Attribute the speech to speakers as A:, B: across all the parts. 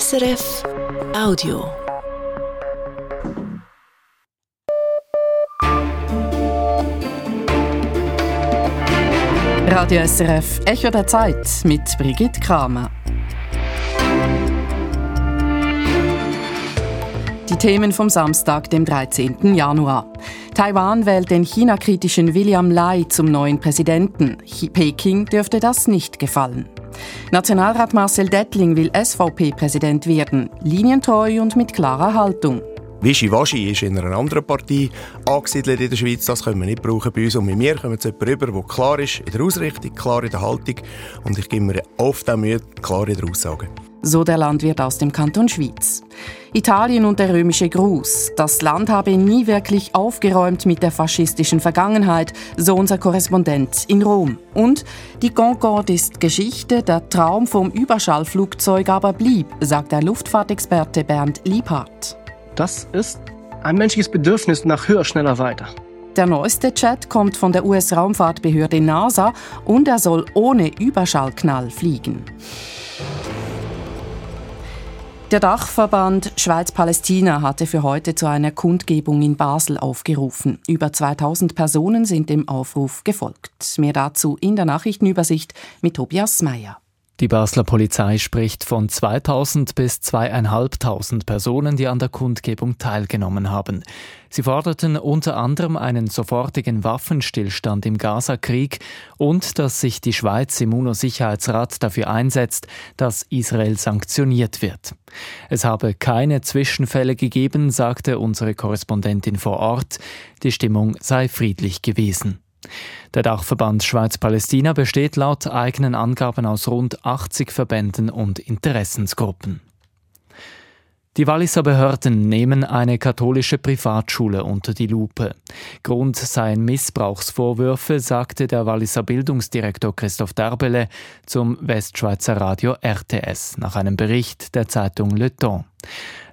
A: SRF Audio.
B: Radio SRF Echo der Zeit mit Brigitte Kramer. Die Themen vom Samstag, dem 13. Januar. Taiwan wählt den China-kritischen William Lai zum neuen Präsidenten. Peking dürfte das nicht gefallen. Nationalrat Marcel Dettling will SVP-Präsident werden, linientreu und mit klarer Haltung.
C: Wischiwaschi ist in einer anderen Partei angesiedelt in der Schweiz. Das können wir nicht brauchen bei uns. Und mit mir kommen zu jemandem rüber, der klar ist in der Ausrichtung, klar in der Haltung. Und ich gebe mir oft auch Mühe, klar in der Aussage.
B: So der Landwirt aus dem Kanton Schwyz. Italien und der römische Gruß. Das Land habe nie wirklich aufgeräumt mit der faschistischen Vergangenheit, so unser Korrespondent in Rom. Und die Concorde ist Geschichte, der Traum vom Überschallflugzeug aber blieb, sagt der Luftfahrtexperte Bernd Liebhardt.
D: Das ist ein menschliches Bedürfnis nach höher, schneller, weiter.
B: Der neueste Chat kommt von der US-Raumfahrtbehörde NASA und er soll ohne Überschallknall fliegen. Der Dachverband Schweiz-Palästina hatte für heute zu einer Kundgebung in Basel aufgerufen. Über 2000 Personen sind dem Aufruf gefolgt. Mehr dazu in der Nachrichtenübersicht mit Tobias Meyer.
E: Die Basler Polizei spricht von 2000 bis 2500 Personen, die an der Kundgebung teilgenommen haben. Sie forderten unter anderem einen sofortigen Waffenstillstand im Gaza-Krieg und dass sich die Schweiz im UNO-Sicherheitsrat dafür einsetzt, dass Israel sanktioniert wird. Es habe keine Zwischenfälle gegeben, sagte unsere Korrespondentin vor Ort. Die Stimmung sei friedlich gewesen. Der Dachverband Schweiz-Palästina besteht laut eigenen Angaben aus rund 80 Verbänden und Interessensgruppen. Die Walliser Behörden nehmen eine katholische Privatschule unter die Lupe. Grund seien Missbrauchsvorwürfe, sagte der Walliser Bildungsdirektor Christoph Derbele zum Westschweizer Radio RTS nach einem Bericht der Zeitung Le Temps.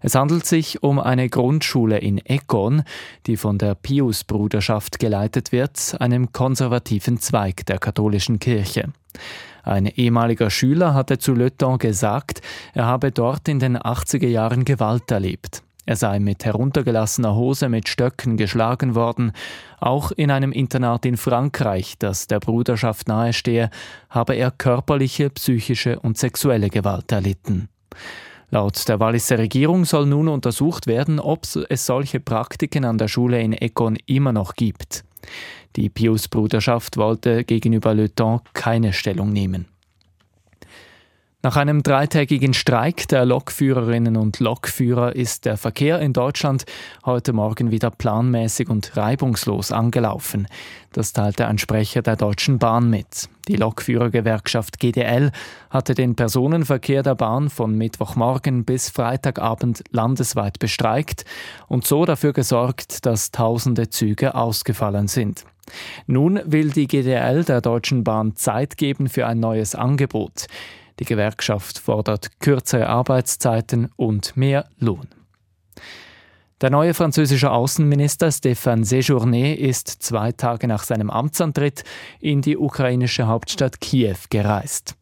E: Es handelt sich um eine Grundschule in Ekon, die von der Pius-Bruderschaft geleitet wird, einem konservativen Zweig der katholischen Kirche. Ein ehemaliger Schüler hatte zu Le Temps gesagt, er habe dort in den 80er Jahren Gewalt erlebt. Er sei mit heruntergelassener Hose mit Stöcken geschlagen worden. Auch in einem Internat in Frankreich, das der Bruderschaft nahestehe, habe er körperliche, psychische und sexuelle Gewalt erlitten. Laut der Walliser Regierung soll nun untersucht werden, ob es solche Praktiken an der Schule in Econ immer noch gibt. Die Pius-Bruderschaft wollte gegenüber Le Temps keine Stellung nehmen. Nach einem dreitägigen Streik der Lokführerinnen und Lokführer ist der Verkehr in Deutschland heute Morgen wieder planmäßig und reibungslos angelaufen. Das teilte ein Sprecher der Deutschen Bahn mit. Die Lokführergewerkschaft GDL hatte den Personenverkehr der Bahn von Mittwochmorgen bis Freitagabend landesweit bestreikt und so dafür gesorgt, dass tausende Züge ausgefallen sind. Nun will die GDL der Deutschen Bahn Zeit geben für ein neues Angebot. Die Gewerkschaft fordert kürzere Arbeitszeiten und mehr Lohn. Der neue französische Außenminister Stéphane Séjourné ist zwei Tage nach seinem Amtsantritt in die ukrainische Hauptstadt Kiew gereist.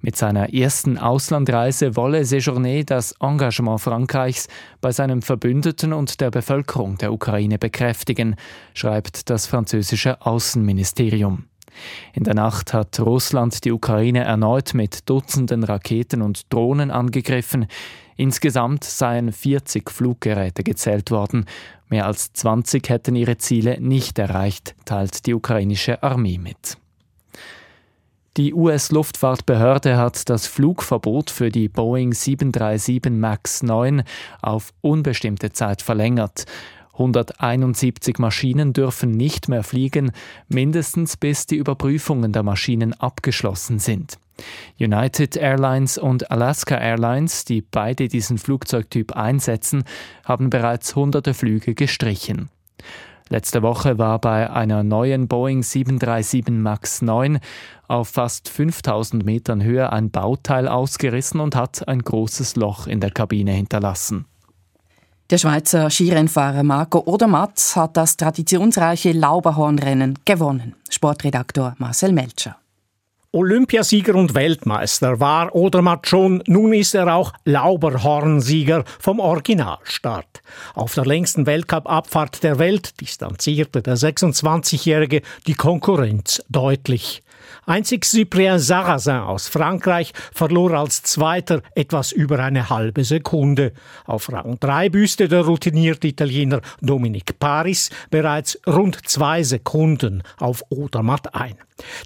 E: Mit seiner ersten Auslandreise wolle Séjourné das Engagement Frankreichs bei seinem Verbündeten und der Bevölkerung der Ukraine bekräftigen, schreibt das französische Außenministerium. In der Nacht hat Russland die Ukraine erneut mit Dutzenden Raketen und Drohnen angegriffen. Insgesamt seien 40 Fluggeräte gezählt worden. Mehr als 20 hätten ihre Ziele nicht erreicht, teilt die ukrainische Armee mit. Die US-Luftfahrtbehörde hat das Flugverbot für die Boeing 737 MAX 9 auf unbestimmte Zeit verlängert. 171 Maschinen dürfen nicht mehr fliegen, mindestens bis die Überprüfungen der Maschinen abgeschlossen sind. United Airlines und Alaska Airlines, die beide diesen Flugzeugtyp einsetzen, haben bereits hunderte Flüge gestrichen. Letzte Woche war bei einer neuen Boeing 737 MAX 9 auf fast 5000 Metern Höhe ein Bauteil ausgerissen und hat ein großes Loch in der Kabine hinterlassen.
B: Der Schweizer Skirennfahrer Marco Odermatt hat das traditionsreiche Lauberhornrennen gewonnen. Sportredaktor Marcel Melcher.
F: Olympiasieger und Weltmeister war Odermatt schon, nun ist er auch Lauberhornsieger vom Originalstart. Auf der längsten Weltcup-Abfahrt der Welt distanzierte der 26-Jährige die Konkurrenz deutlich. Einzig Cyprien Sarrazin aus Frankreich verlor als Zweiter etwas über eine halbe Sekunde. Auf Rang 3 büßte der routinierte Italiener Dominic Paris bereits rund zwei Sekunden auf Odermatt ein.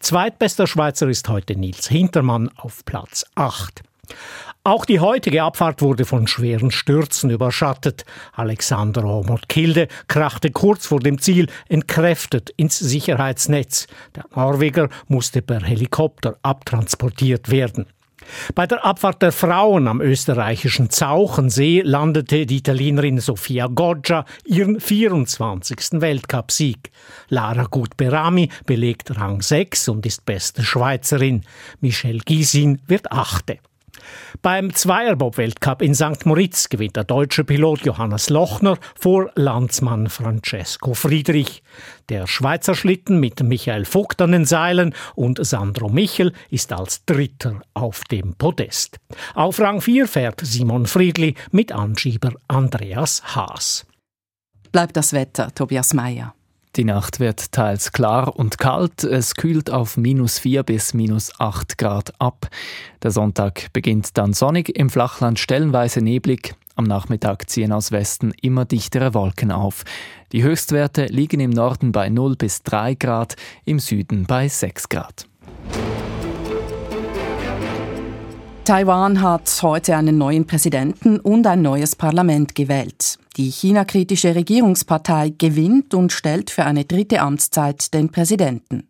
F: Zweitbester Schweizer ist heute Nils Hintermann auf Platz 8. Auch die heutige Abfahrt wurde von schweren Stürzen überschattet. Alexander Omot-Kilde krachte kurz vor dem Ziel entkräftet ins Sicherheitsnetz. Der Norweger musste per Helikopter abtransportiert werden. Bei der Abfahrt der Frauen am österreichischen Zauchensee landete die Italienerin Sofia Goggia ihren 24. Weltcupsieg. Lara Gutberami belegt Rang 6 und ist beste Schweizerin. Michelle Gysin wird Achte. Beim Zweierbob-Weltcup in St. Moritz gewinnt der deutsche Pilot Johannes Lochner vor Landsmann Francesco Friedrich. Der Schweizer Schlitten mit Michael Vogt an den Seilen und Sandro Michel ist als Dritter auf dem Podest. Auf Rang 4 fährt Simon Friedli mit Anschieber Andreas Haas.
B: Bleibt das Wetter, Tobias Meyer.
E: Die Nacht wird teils klar und kalt. Es kühlt auf minus 4 bis minus 8 Grad ab. Der Sonntag beginnt dann sonnig, im Flachland stellenweise neblig. Am Nachmittag ziehen aus Westen immer dichtere Wolken auf. Die Höchstwerte liegen im Norden bei 0 bis 3 Grad, im Süden bei 6 Grad.
B: Taiwan hat heute einen neuen Präsidenten und ein neues Parlament gewählt. Die China-kritische Regierungspartei gewinnt und stellt für eine dritte Amtszeit den Präsidenten.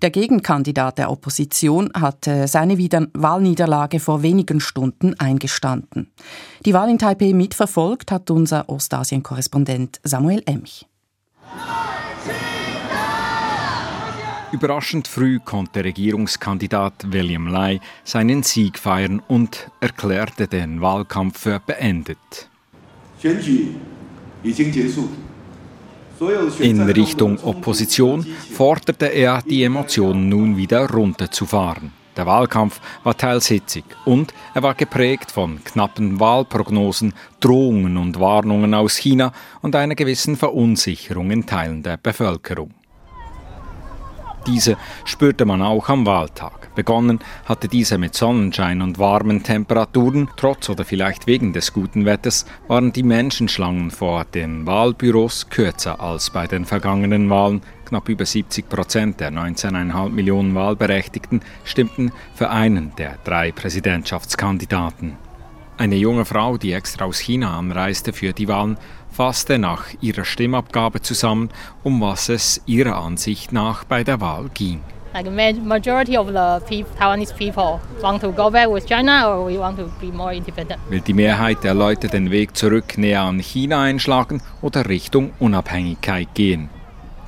B: Der Gegenkandidat der Opposition hatte seine Wahlniederlage vor wenigen Stunden eingestanden. Die Wahl in Taipei mitverfolgt hat unser Ostasien-Korrespondent Samuel Emch.
G: Überraschend früh konnte Regierungskandidat William Lai seinen Sieg feiern und erklärte den Wahlkampf für beendet. In Richtung Opposition forderte er, die Emotionen nun wieder runterzufahren. Der Wahlkampf war teils hitzig und er war geprägt von knappen Wahlprognosen, Drohungen und Warnungen aus China und einer gewissen Verunsicherung in Teilen der Bevölkerung. Diese spürte man auch am Wahltag. Begonnen hatte diese mit Sonnenschein und warmen Temperaturen. Trotz oder vielleicht wegen des guten Wetters waren die Menschenschlangen vor den Wahlbüros kürzer als bei den vergangenen Wahlen. Knapp über 70 Prozent der 19,5 Millionen Wahlberechtigten stimmten für einen der drei Präsidentschaftskandidaten. Eine junge Frau, die extra aus China anreiste für die Wahlen, fasste nach ihrer Stimmabgabe zusammen, um was es ihrer Ansicht nach bei der Wahl ging.
H: Like majority of the Taiwanese people want to go back with China or we want to be more independent.
G: Will die Mehrheit der Leute den Weg zurück näher an China einschlagen oder Richtung Unabhängigkeit gehen?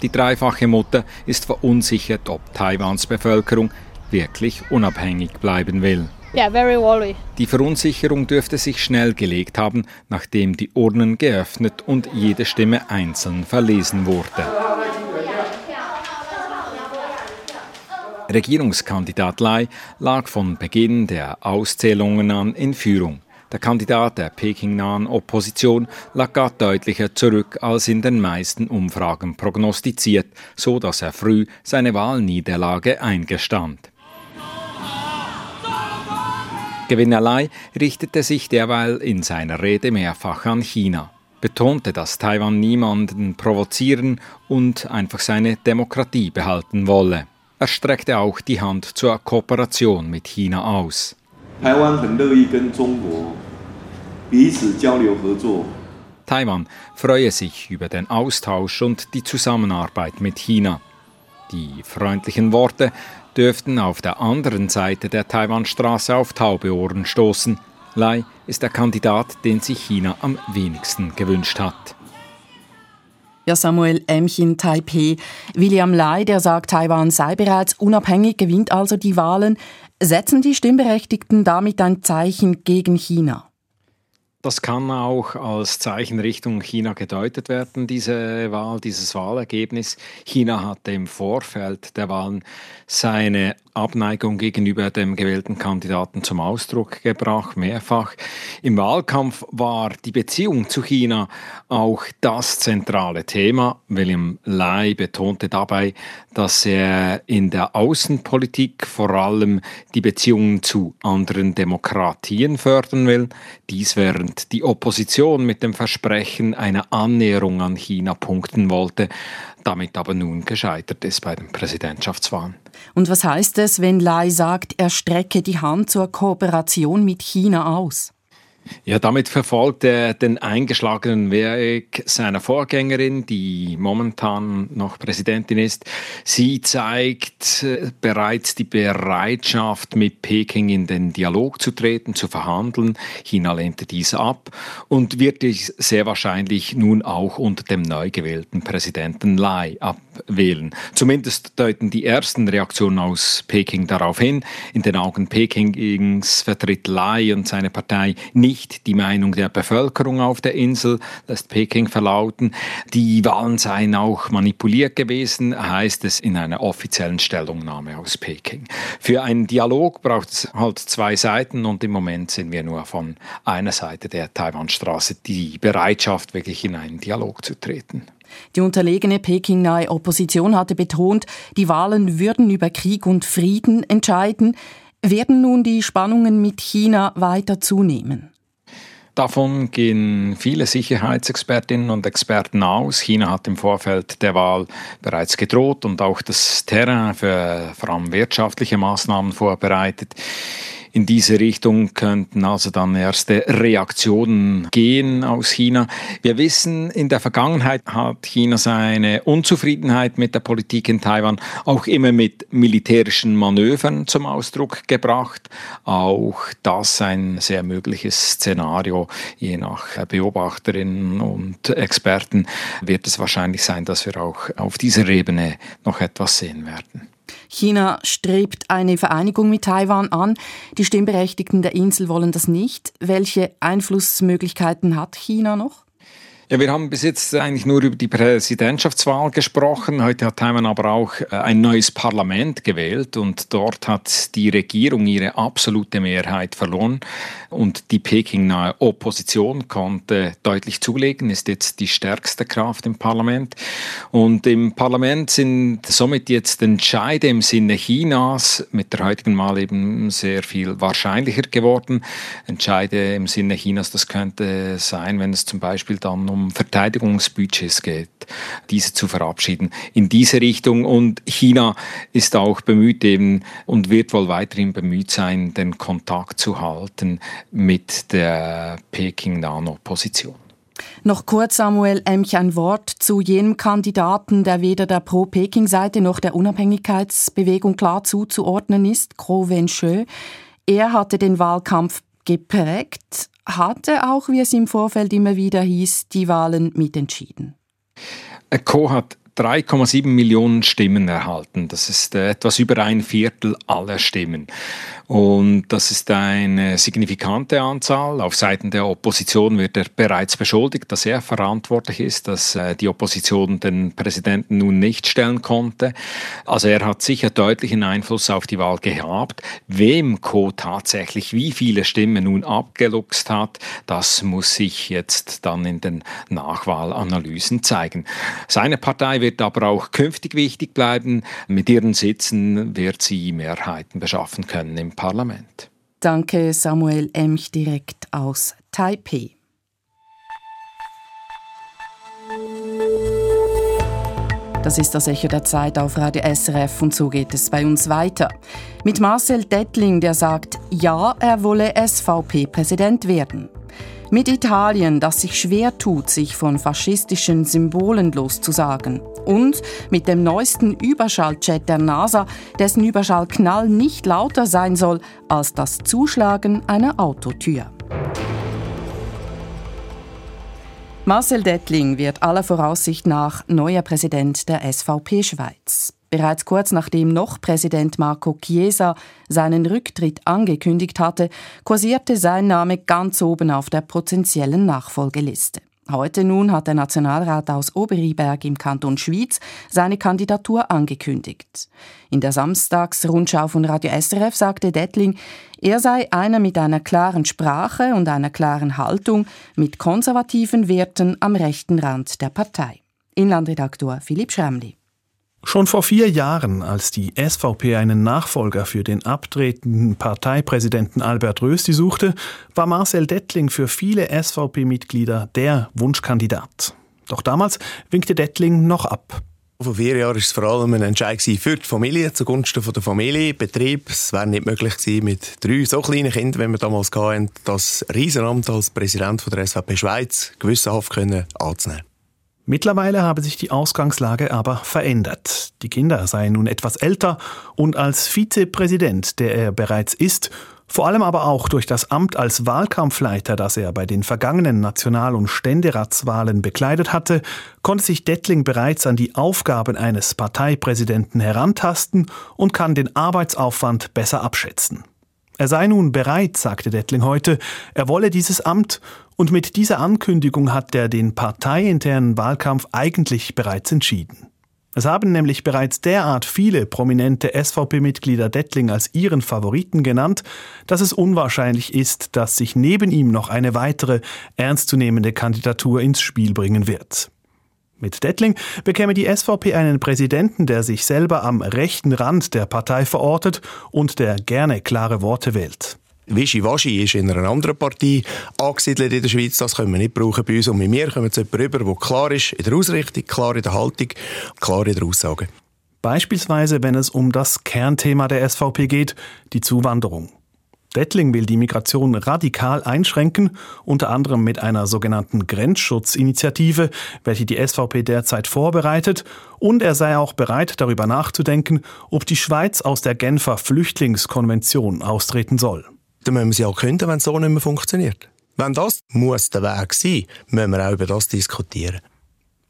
G: Die dreifache Mutter ist verunsichert, ob Taiwans Bevölkerung wirklich unabhängig bleiben will.
H: Yeah, very worried.
G: Die Verunsicherung dürfte sich schnell gelegt haben, nachdem die Urnen geöffnet und jede Stimme einzeln verlesen wurde. Regierungskandidat Lai lag von Beginn der Auszählungen an in Führung. Der Kandidat der pekingnahen Opposition lag gar deutlicher zurück als in den meisten Umfragen prognostiziert, so dass er früh seine Wahlniederlage eingestand. Gewinnerlei richtete sich derweil in seiner Rede mehrfach an China, betonte, dass Taiwan niemanden provozieren und einfach seine Demokratie behalten wolle. Er streckte auch die Hand zur Kooperation mit China aus. Taiwan freue sich über den Austausch und die Zusammenarbeit mit China. Die freundlichen Worte dürften auf der anderen Seite der Taiwanstraße auf taube Ohren stoßen. Lai ist der Kandidat, den sich China am wenigsten gewünscht hat.
B: Ja, Samuel Emchin Taipei. William Lai, der sagt, Taiwan sei bereits unabhängig, gewinnt also die Wahlen. Setzen die Stimmberechtigten damit ein Zeichen gegen China?
G: Das kann auch als Zeichen Richtung China gedeutet werden, diese Wahl, dieses Wahlergebnis. China hatte im Vorfeld der Wahlen seine Abneigung gegenüber dem gewählten Kandidaten zum Ausdruck gebracht, mehrfach. Im Wahlkampf war die Beziehung zu China auch das zentrale Thema. William Lai betonte dabei, dass er in der Außenpolitik vor allem die Beziehungen zu anderen Demokratien fördern will. Dies während die Opposition mit dem Versprechen einer Annäherung an China punkten wollte damit aber nun gescheitert ist bei den Präsidentschaftswahlen.
B: Und was heißt es, wenn Lai sagt, er strecke die Hand zur Kooperation mit China aus?
G: Ja, damit verfolgt er den eingeschlagenen Weg seiner Vorgängerin, die momentan noch Präsidentin ist. Sie zeigt äh, bereits die Bereitschaft, mit Peking in den Dialog zu treten, zu verhandeln. China lehnte dies ab und wird dies sehr wahrscheinlich nun auch unter dem neu gewählten Präsidenten Lai abwählen. Zumindest deuten die ersten Reaktionen aus Peking darauf hin. In den Augen Pekings vertritt Lai und seine Partei nicht nicht die Meinung der Bevölkerung auf der Insel, lässt Peking verlauten. Die Wahlen seien auch manipuliert gewesen, heißt es in einer offiziellen Stellungnahme aus Peking. Für einen Dialog braucht es halt zwei Seiten und im Moment sind wir nur von einer Seite der Taiwanstraße die Bereitschaft, wirklich in einen Dialog zu treten.
B: Die unterlegene Peking-nahe Opposition hatte betont, die Wahlen würden über Krieg und Frieden entscheiden. Werden nun die Spannungen mit China weiter zunehmen?
G: Davon gehen viele Sicherheitsexpertinnen und Experten aus. China hat im Vorfeld der Wahl bereits gedroht und auch das Terrain für vor allem wirtschaftliche Maßnahmen vorbereitet in diese Richtung könnten also dann erste Reaktionen gehen aus China. Wir wissen, in der Vergangenheit hat China seine Unzufriedenheit mit der Politik in Taiwan auch immer mit militärischen Manövern zum Ausdruck gebracht. Auch das ein sehr mögliches Szenario. Je nach Beobachterinnen und Experten wird es wahrscheinlich sein, dass wir auch auf dieser Ebene noch etwas sehen werden.
B: China strebt eine Vereinigung mit Taiwan an. Die Stimmberechtigten der Insel wollen das nicht. Welche Einflussmöglichkeiten hat China noch?
G: Ja, wir haben bis jetzt eigentlich nur über die Präsidentschaftswahl gesprochen. Heute hat Taiwan aber auch äh, ein neues Parlament gewählt und dort hat die Regierung ihre absolute Mehrheit verloren und die Peking-nahe Opposition konnte deutlich zulegen, ist jetzt die stärkste Kraft im Parlament. Und im Parlament sind somit jetzt Entscheide im Sinne Chinas mit der heutigen Wahl eben sehr viel wahrscheinlicher geworden. Entscheide im Sinne Chinas, das könnte sein, wenn es zum Beispiel dann um um Verteidigungsbudgets geht, diese zu verabschieden in diese Richtung. Und China ist auch bemüht eben und wird wohl weiterhin bemüht sein, den Kontakt zu halten mit der Peking-Nano-Position.
B: Noch kurz, Samuel Emch, ein Wort zu jenem Kandidaten, der weder der Pro-Peking-Seite noch der Unabhängigkeitsbewegung klar zuzuordnen ist, Kro Wen-Shö. Er hatte den Wahlkampf geprägt hatte auch, wie es im Vorfeld immer wieder hieß, die Wahlen mitentschieden.
G: Co hat 3,7 Millionen Stimmen erhalten. Das ist äh, etwas über ein Viertel aller Stimmen. Und das ist eine signifikante Anzahl. Auf Seiten der Opposition wird er bereits beschuldigt, dass er verantwortlich ist, dass äh, die Opposition den Präsidenten nun nicht stellen konnte. Also er hat sicher deutlichen Einfluss auf die Wahl gehabt. Wem Co tatsächlich wie viele Stimmen nun abgeluchst hat, das muss sich jetzt dann in den Nachwahlanalysen zeigen. Seine Partei wird aber auch künftig wichtig bleiben. Mit ihren Sitzen wird sie Mehrheiten beschaffen können im Parlament.
B: Danke Samuel Emch direkt aus Taipei. Das ist das Echo der Zeit auf Radio SRF und so geht es bei uns weiter. Mit Marcel Dettling, der sagt, ja, er wolle SVP-Präsident werden. Mit Italien, das sich schwer tut, sich von faschistischen Symbolen loszusagen. Und mit dem neuesten Überschalljet der NASA, dessen Überschallknall nicht lauter sein soll als das Zuschlagen einer Autotür. Marcel Dettling wird aller Voraussicht nach neuer Präsident der SVP Schweiz. Bereits kurz nachdem noch Präsident Marco Chiesa seinen Rücktritt angekündigt hatte, kursierte sein Name ganz oben auf der potenziellen Nachfolgeliste. Heute nun hat der Nationalrat aus Oberiberg im Kanton Schwyz seine Kandidatur angekündigt. In der Samstagsrundschau von Radio SRF sagte Dettling, er sei einer mit einer klaren Sprache und einer klaren Haltung mit konservativen Werten am rechten Rand der Partei. Inlandredaktor Philipp Schremli.
I: Schon vor vier Jahren, als die SVP einen Nachfolger für den abtretenden Parteipräsidenten Albert Rösti suchte, war Marcel Dettling für viele SVP-Mitglieder der Wunschkandidat. Doch damals winkte Dettling noch ab.
C: Vor vier Jahren war es vor allem ein Entscheid für die Familie, zugunsten der Familie, Betrieb. Es wäre nicht möglich gewesen, mit drei so kleinen Kindern, wie wir damals hatten, das Riesenamt als Präsident der SVP Schweiz gewissenhaft anzunehmen.
I: Mittlerweile habe sich die Ausgangslage aber verändert. Die Kinder seien nun etwas älter und als Vizepräsident, der er bereits ist, vor allem aber auch durch das Amt als Wahlkampfleiter, das er bei den vergangenen National- und Ständeratswahlen bekleidet hatte, konnte sich Dettling bereits an die Aufgaben eines Parteipräsidenten herantasten und kann den Arbeitsaufwand besser abschätzen. Er sei nun bereit, sagte Dettling heute, er wolle dieses Amt und mit dieser Ankündigung hat er den parteiinternen Wahlkampf eigentlich bereits entschieden. Es haben nämlich bereits derart viele prominente SVP-Mitglieder Dettling als ihren Favoriten genannt, dass es unwahrscheinlich ist, dass sich neben ihm noch eine weitere ernstzunehmende Kandidatur ins Spiel bringen wird. Mit Dettling bekäme die SVP einen Präsidenten, der sich selber am rechten Rand der Partei verortet und der gerne klare Worte wählt.
C: Wischiwaschi ist in einer anderen Partei angesiedelt in der Schweiz. Das können wir nicht brauchen bei uns. Und mit mir kommen zu jemandem rüber, der klar ist in der Ausrichtung, klar in der Haltung, klar in der Aussage.
I: Beispielsweise, wenn es um das Kernthema der SVP geht, die Zuwanderung. Dettling will die Migration radikal einschränken, unter anderem mit einer sogenannten Grenzschutzinitiative, welche die SVP derzeit vorbereitet, und er sei auch bereit, darüber nachzudenken, ob die Schweiz aus der Genfer Flüchtlingskonvention austreten soll.
C: Dann müssen sie auch künden, wenn es so nicht mehr funktioniert. Wenn das muss der Weg sein, müssen wir auch über das diskutieren.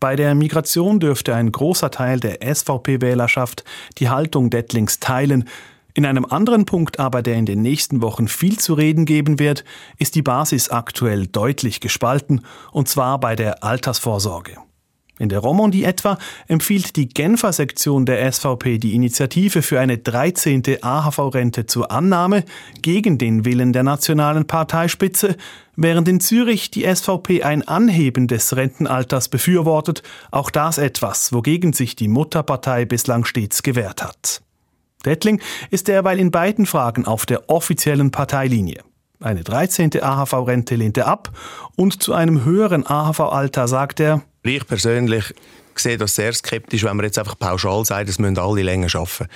I: Bei der Migration dürfte ein großer Teil der SVP-Wählerschaft die Haltung Dettlings teilen, in einem anderen Punkt aber, der in den nächsten Wochen viel zu reden geben wird, ist die Basis aktuell deutlich gespalten, und zwar bei der Altersvorsorge. In der Romandie etwa empfiehlt die Genfer Sektion der SVP die Initiative für eine 13. AHV-Rente zur Annahme gegen den Willen der nationalen Parteispitze, während in Zürich die SVP ein Anheben des Rentenalters befürwortet, auch das etwas, wogegen sich die Mutterpartei bislang stets gewehrt hat. Dettling ist derweil in beiden Fragen auf der offiziellen Parteilinie. Eine 13. AHV-Rente lehnt er ab und zu einem höheren AHV-Alter sagt er,
C: ich persönlich sehe das sehr skeptisch, wenn man jetzt einfach pauschal sagt, es müssen alle länger arbeiten.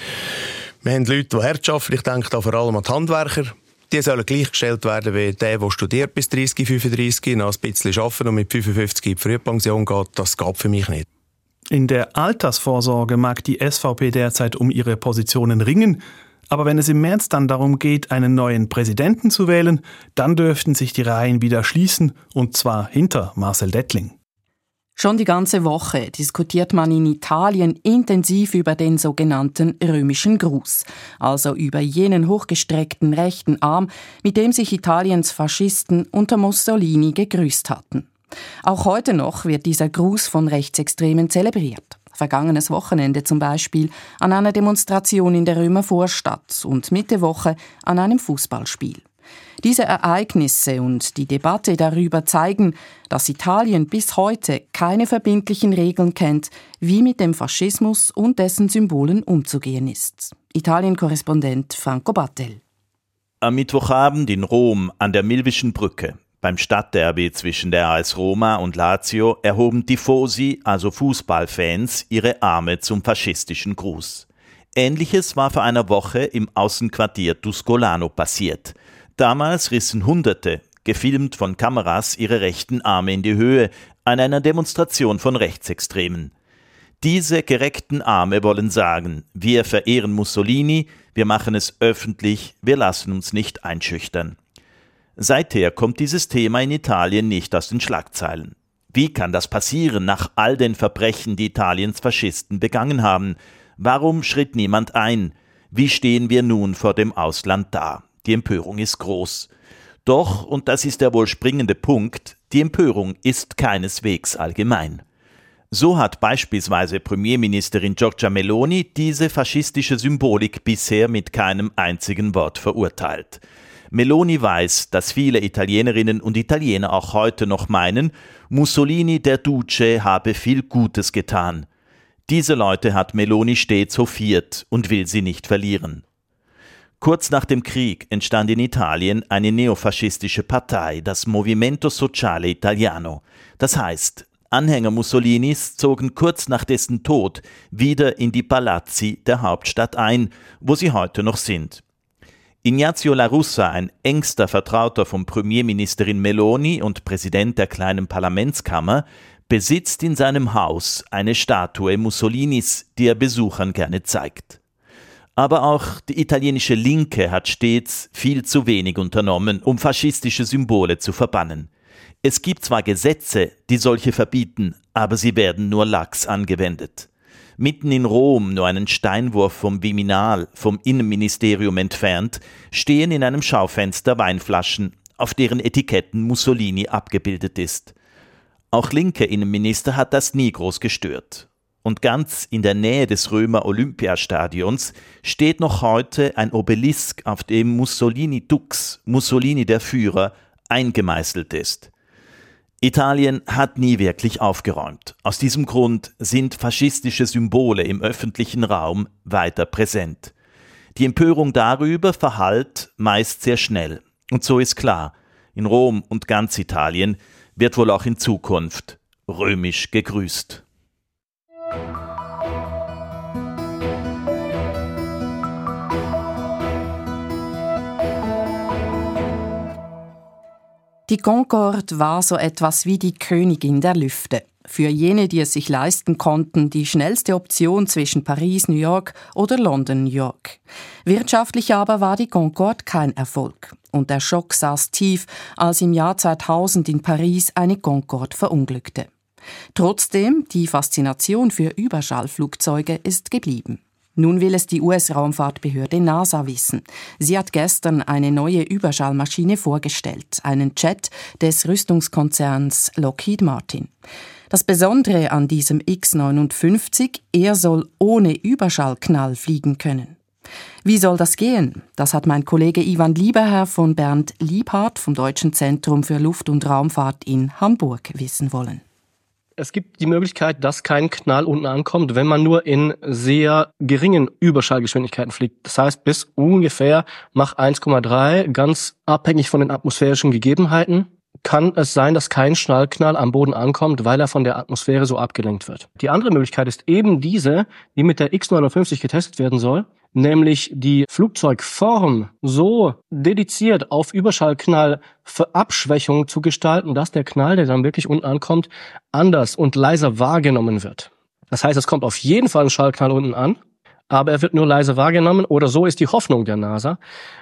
C: Wir haben Leute, die hart arbeiten, ich denke da vor allem an die Handwerker, die sollen gleichgestellt werden wie der, der studiert bis 30, 35, noch ein bisschen arbeiten und mit 55 in die Frühpension geht. Das geht für mich nicht.
I: In der Altersvorsorge mag die SVP derzeit um ihre Positionen ringen, aber wenn es im März dann darum geht, einen neuen Präsidenten zu wählen, dann dürften sich die Reihen wieder schließen, und zwar hinter Marcel Dettling.
B: Schon die ganze Woche diskutiert man in Italien intensiv über den sogenannten römischen Gruß, also über jenen hochgestreckten rechten Arm, mit dem sich Italiens Faschisten unter Mussolini gegrüßt hatten. Auch heute noch wird dieser Gruß von Rechtsextremen zelebriert. Vergangenes Wochenende zum Beispiel an einer Demonstration in der Römer Vorstadt und Mitte Woche an einem Fußballspiel. Diese Ereignisse und die Debatte darüber zeigen, dass Italien bis heute keine verbindlichen Regeln kennt, wie mit dem Faschismus und dessen Symbolen umzugehen ist. Italien-Korrespondent Franco Battel.
J: Am Mittwochabend in Rom an der Milvischen Brücke beim Stadtderby zwischen der AS Roma und Lazio erhoben Tifosi, also Fußballfans, ihre Arme zum faschistischen Gruß. Ähnliches war vor einer Woche im Außenquartier Tuscolano passiert. Damals rissen Hunderte, gefilmt von Kameras, ihre rechten Arme in die Höhe an einer Demonstration von Rechtsextremen. Diese gereckten Arme wollen sagen, wir verehren Mussolini, wir machen es öffentlich, wir lassen uns nicht einschüchtern. Seither kommt dieses Thema in Italien nicht aus den Schlagzeilen. Wie kann das passieren nach all den Verbrechen, die Italiens Faschisten begangen haben? Warum schritt niemand ein? Wie stehen wir nun vor dem Ausland da? Die Empörung ist groß. Doch, und das ist der wohl springende Punkt, die Empörung ist keineswegs allgemein. So hat beispielsweise Premierministerin Giorgia Meloni diese faschistische Symbolik bisher mit keinem einzigen Wort verurteilt. Meloni weiß, dass viele Italienerinnen und Italiener auch heute noch meinen, Mussolini der Duce habe viel Gutes getan. Diese Leute hat Meloni stets hofiert und will sie nicht verlieren. Kurz nach dem Krieg entstand in Italien eine neofaschistische Partei, das Movimento Sociale Italiano. Das heißt, Anhänger Mussolinis zogen kurz nach dessen Tod wieder in die Palazzi der Hauptstadt ein, wo sie heute noch sind. Ignazio La Russa, ein engster Vertrauter von Premierministerin Meloni und Präsident der kleinen Parlamentskammer, besitzt in seinem Haus eine Statue Mussolinis, die er Besuchern gerne zeigt. Aber auch die italienische Linke hat stets viel zu wenig unternommen, um faschistische Symbole zu verbannen. Es gibt zwar Gesetze, die solche verbieten, aber sie werden nur lax angewendet. Mitten in Rom, nur einen Steinwurf vom Viminal, vom Innenministerium entfernt, stehen in einem Schaufenster Weinflaschen, auf deren Etiketten Mussolini abgebildet ist. Auch linke Innenminister hat das nie groß gestört. Und ganz in der Nähe des Römer Olympiastadions steht noch heute ein Obelisk, auf dem Mussolini Dux, Mussolini der Führer, eingemeißelt ist. Italien hat nie wirklich aufgeräumt. Aus diesem Grund sind faschistische Symbole im öffentlichen Raum weiter präsent. Die Empörung darüber verhallt meist sehr schnell. Und so ist klar, in Rom und ganz Italien wird wohl auch in Zukunft römisch gegrüßt.
B: Die Concorde war so etwas wie die Königin der Lüfte. Für jene, die es sich leisten konnten, die schnellste Option zwischen Paris, New York oder London, New York. Wirtschaftlich aber war die Concorde kein Erfolg. Und der Schock saß tief, als im Jahr 2000 in Paris eine Concorde verunglückte. Trotzdem, die Faszination für Überschallflugzeuge ist geblieben. Nun will es die US-Raumfahrtbehörde NASA wissen. Sie hat gestern eine neue Überschallmaschine vorgestellt, einen Jet des Rüstungskonzerns Lockheed Martin. Das Besondere an diesem X-59, er soll ohne Überschallknall fliegen können. Wie soll das gehen? Das hat mein Kollege Ivan Lieberherr von Bernd Liebhardt vom Deutschen Zentrum für Luft- und Raumfahrt in Hamburg wissen wollen.
D: Es gibt die Möglichkeit, dass kein Knall unten ankommt, wenn man nur in sehr geringen Überschallgeschwindigkeiten fliegt. Das heißt, bis ungefähr Mach 1,3, ganz abhängig von den atmosphärischen Gegebenheiten, kann es sein, dass kein Schnallknall am Boden ankommt, weil er von der Atmosphäre so abgelenkt wird. Die andere Möglichkeit ist eben diese, die mit der X-59 getestet werden soll nämlich die Flugzeugform so dediziert auf Überschallknall für Abschwächung zu gestalten, dass der Knall, der dann wirklich unten ankommt, anders und leiser wahrgenommen wird. Das heißt, es kommt auf jeden Fall ein Schallknall unten an, aber er wird nur leise wahrgenommen oder so ist die Hoffnung der NASA.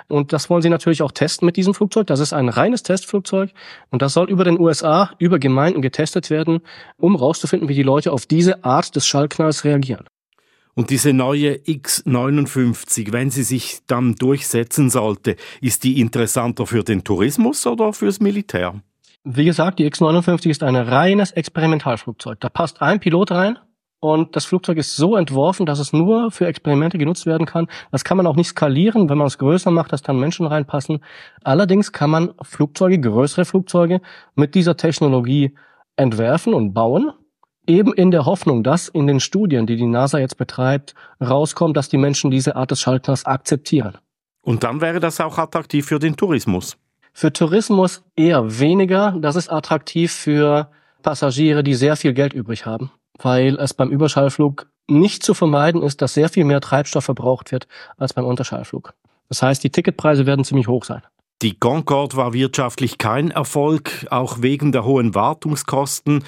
D: Und das wollen sie natürlich auch testen mit diesem Flugzeug. Das ist ein reines Testflugzeug und das soll über den USA, über Gemeinden getestet werden, um rauszufinden, wie die Leute auf diese Art des Schallknalls reagieren.
I: Und diese neue X59, wenn sie sich dann durchsetzen sollte, ist die interessanter für den Tourismus oder fürs Militär?
D: Wie gesagt, die X59 ist ein reines Experimentalflugzeug. Da passt ein Pilot rein und das Flugzeug ist so entworfen, dass es nur für Experimente genutzt werden kann. Das kann man auch nicht skalieren, wenn man es größer macht, dass dann Menschen reinpassen. Allerdings kann man Flugzeuge, größere Flugzeuge mit dieser Technologie entwerfen und bauen Eben in der Hoffnung, dass in den Studien, die die NASA jetzt betreibt, rauskommt, dass die Menschen diese Art des Schalters akzeptieren.
I: Und dann wäre das auch attraktiv für den Tourismus?
D: Für Tourismus eher weniger. Das ist attraktiv für Passagiere, die sehr viel Geld übrig haben, weil es beim Überschallflug nicht zu vermeiden ist, dass sehr viel mehr Treibstoff verbraucht wird als beim Unterschallflug. Das heißt, die Ticketpreise werden ziemlich hoch sein.
I: Die Concorde war wirtschaftlich kein Erfolg, auch wegen der hohen Wartungskosten.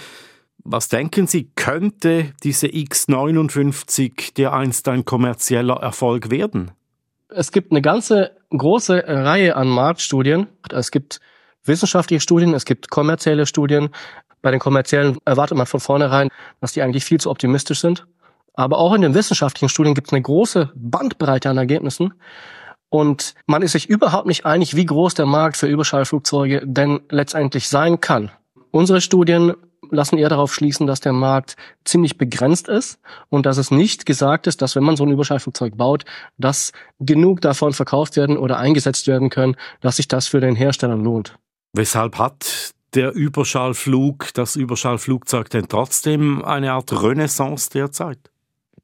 I: Was denken Sie, könnte diese X59 der einst ein kommerzieller Erfolg werden?
D: Es gibt eine ganze große Reihe an Marktstudien. Es gibt wissenschaftliche Studien, es gibt kommerzielle Studien. Bei den kommerziellen erwartet man von vornherein, dass die eigentlich viel zu optimistisch sind. Aber auch in den wissenschaftlichen Studien gibt es eine große Bandbreite an Ergebnissen. Und man ist sich überhaupt nicht einig, wie groß der Markt für Überschallflugzeuge denn letztendlich sein kann. Unsere Studien lassen eher darauf schließen, dass der Markt ziemlich begrenzt ist und dass es nicht gesagt ist, dass wenn man so ein Überschallflugzeug baut, dass genug davon verkauft werden oder eingesetzt werden können, dass sich das für den Hersteller lohnt.
K: Weshalb hat der Überschallflug, das Überschallflugzeug denn trotzdem eine Art Renaissance derzeit?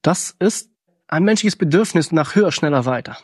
D: Das ist ein menschliches Bedürfnis nach höher, schneller, weiter.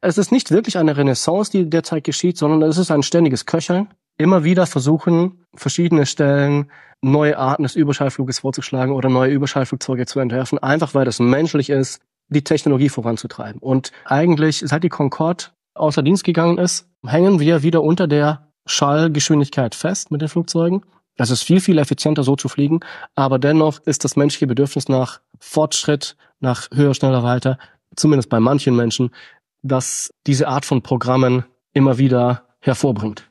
D: Es ist nicht wirklich eine Renaissance, die derzeit geschieht, sondern es ist ein ständiges Köcheln. Immer wieder versuchen, verschiedene Stellen neue Arten des Überschallfluges vorzuschlagen oder neue Überschallflugzeuge zu entwerfen, einfach weil das menschlich ist, die Technologie voranzutreiben. Und eigentlich, seit die Concorde außer Dienst gegangen ist, hängen wir wieder unter der Schallgeschwindigkeit fest mit den Flugzeugen. Es ist viel, viel effizienter so zu fliegen, aber dennoch ist das menschliche Bedürfnis nach Fortschritt, nach höher, schneller, weiter, zumindest bei manchen Menschen, dass diese Art von Programmen immer wieder hervorbringt.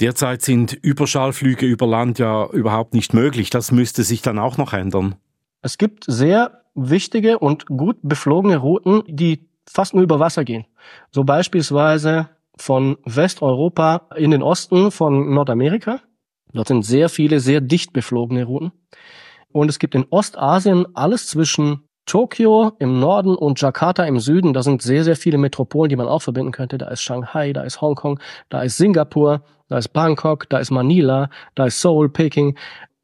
K: Derzeit sind Überschallflüge über Land ja überhaupt nicht möglich. Das müsste sich dann auch noch ändern.
D: Es gibt sehr wichtige und gut beflogene Routen, die fast nur über Wasser gehen. So beispielsweise von Westeuropa in den Osten von Nordamerika. Dort sind sehr viele, sehr dicht beflogene Routen. Und es gibt in Ostasien alles zwischen Tokio im Norden und Jakarta im Süden. Da sind sehr, sehr viele Metropolen, die man auch verbinden könnte. Da ist Shanghai, da ist Hongkong, da ist Singapur, da ist Bangkok, da ist Manila, da ist Seoul, Peking.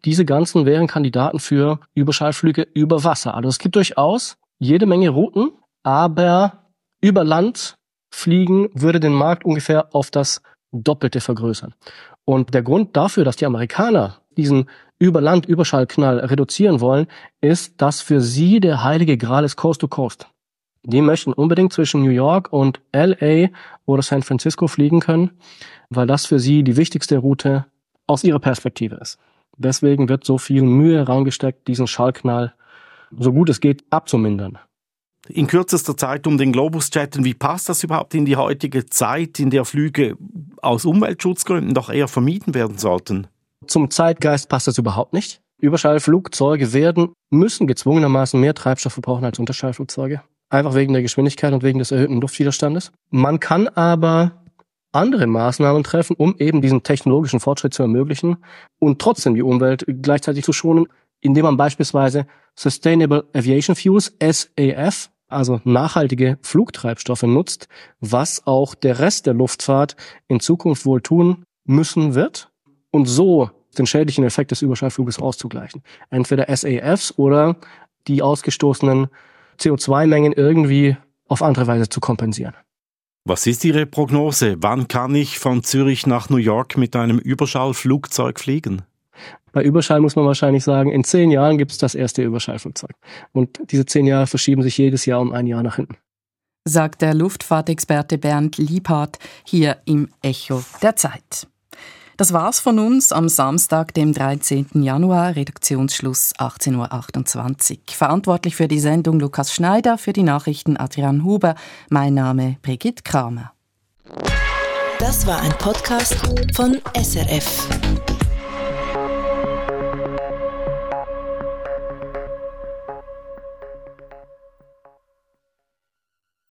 D: Diese ganzen wären Kandidaten für Überschallflüge über Wasser. Also es gibt durchaus jede Menge Routen, aber über Land fliegen würde den Markt ungefähr auf das Doppelte vergrößern. Und der Grund dafür, dass die Amerikaner diesen Überland-Überschallknall reduzieren wollen, ist, dass für sie der heilige Gral ist Coast to Coast. Die möchten unbedingt zwischen New York und LA oder San Francisco fliegen können, weil das für sie die wichtigste Route aus ihrer Perspektive ist. Deswegen wird so viel Mühe reingesteckt, diesen Schallknall so gut es geht abzumindern.
K: In kürzester Zeit um den Globus chatten, wie passt das überhaupt in die heutige Zeit, in der Flüge aus Umweltschutzgründen doch eher vermieden werden sollten?
D: Zum Zeitgeist passt das überhaupt nicht. Überschallflugzeuge werden, müssen gezwungenermaßen mehr Treibstoff verbrauchen als Unterschallflugzeuge. Einfach wegen der Geschwindigkeit und wegen des erhöhten Luftwiderstandes. Man kann aber andere Maßnahmen treffen, um eben diesen technologischen Fortschritt zu ermöglichen und trotzdem die Umwelt gleichzeitig zu schonen, indem man beispielsweise Sustainable Aviation Fuels, SAF, also nachhaltige Flugtreibstoffe nutzt, was auch der Rest der Luftfahrt in Zukunft wohl tun müssen wird und so den schädlichen Effekt des Überschallfluges auszugleichen. Entweder SAFs oder die ausgestoßenen CO2-Mengen irgendwie auf andere Weise zu kompensieren.
K: Was ist Ihre Prognose? Wann kann ich von Zürich nach New York mit einem Überschallflugzeug fliegen?
D: Bei Überschall muss man wahrscheinlich sagen, in zehn Jahren gibt es das erste Überschallflugzeug. Und diese zehn Jahre verschieben sich jedes Jahr um ein Jahr nach hinten.
B: Sagt der Luftfahrtexperte Bernd Liebhardt hier im Echo der Zeit. Das war's von uns am Samstag, dem 13. Januar, Redaktionsschluss 18.28 Uhr. Verantwortlich für die Sendung Lukas Schneider, für die Nachrichten Adrian Huber. Mein Name Brigitte Kramer.
A: Das war ein Podcast von SRF.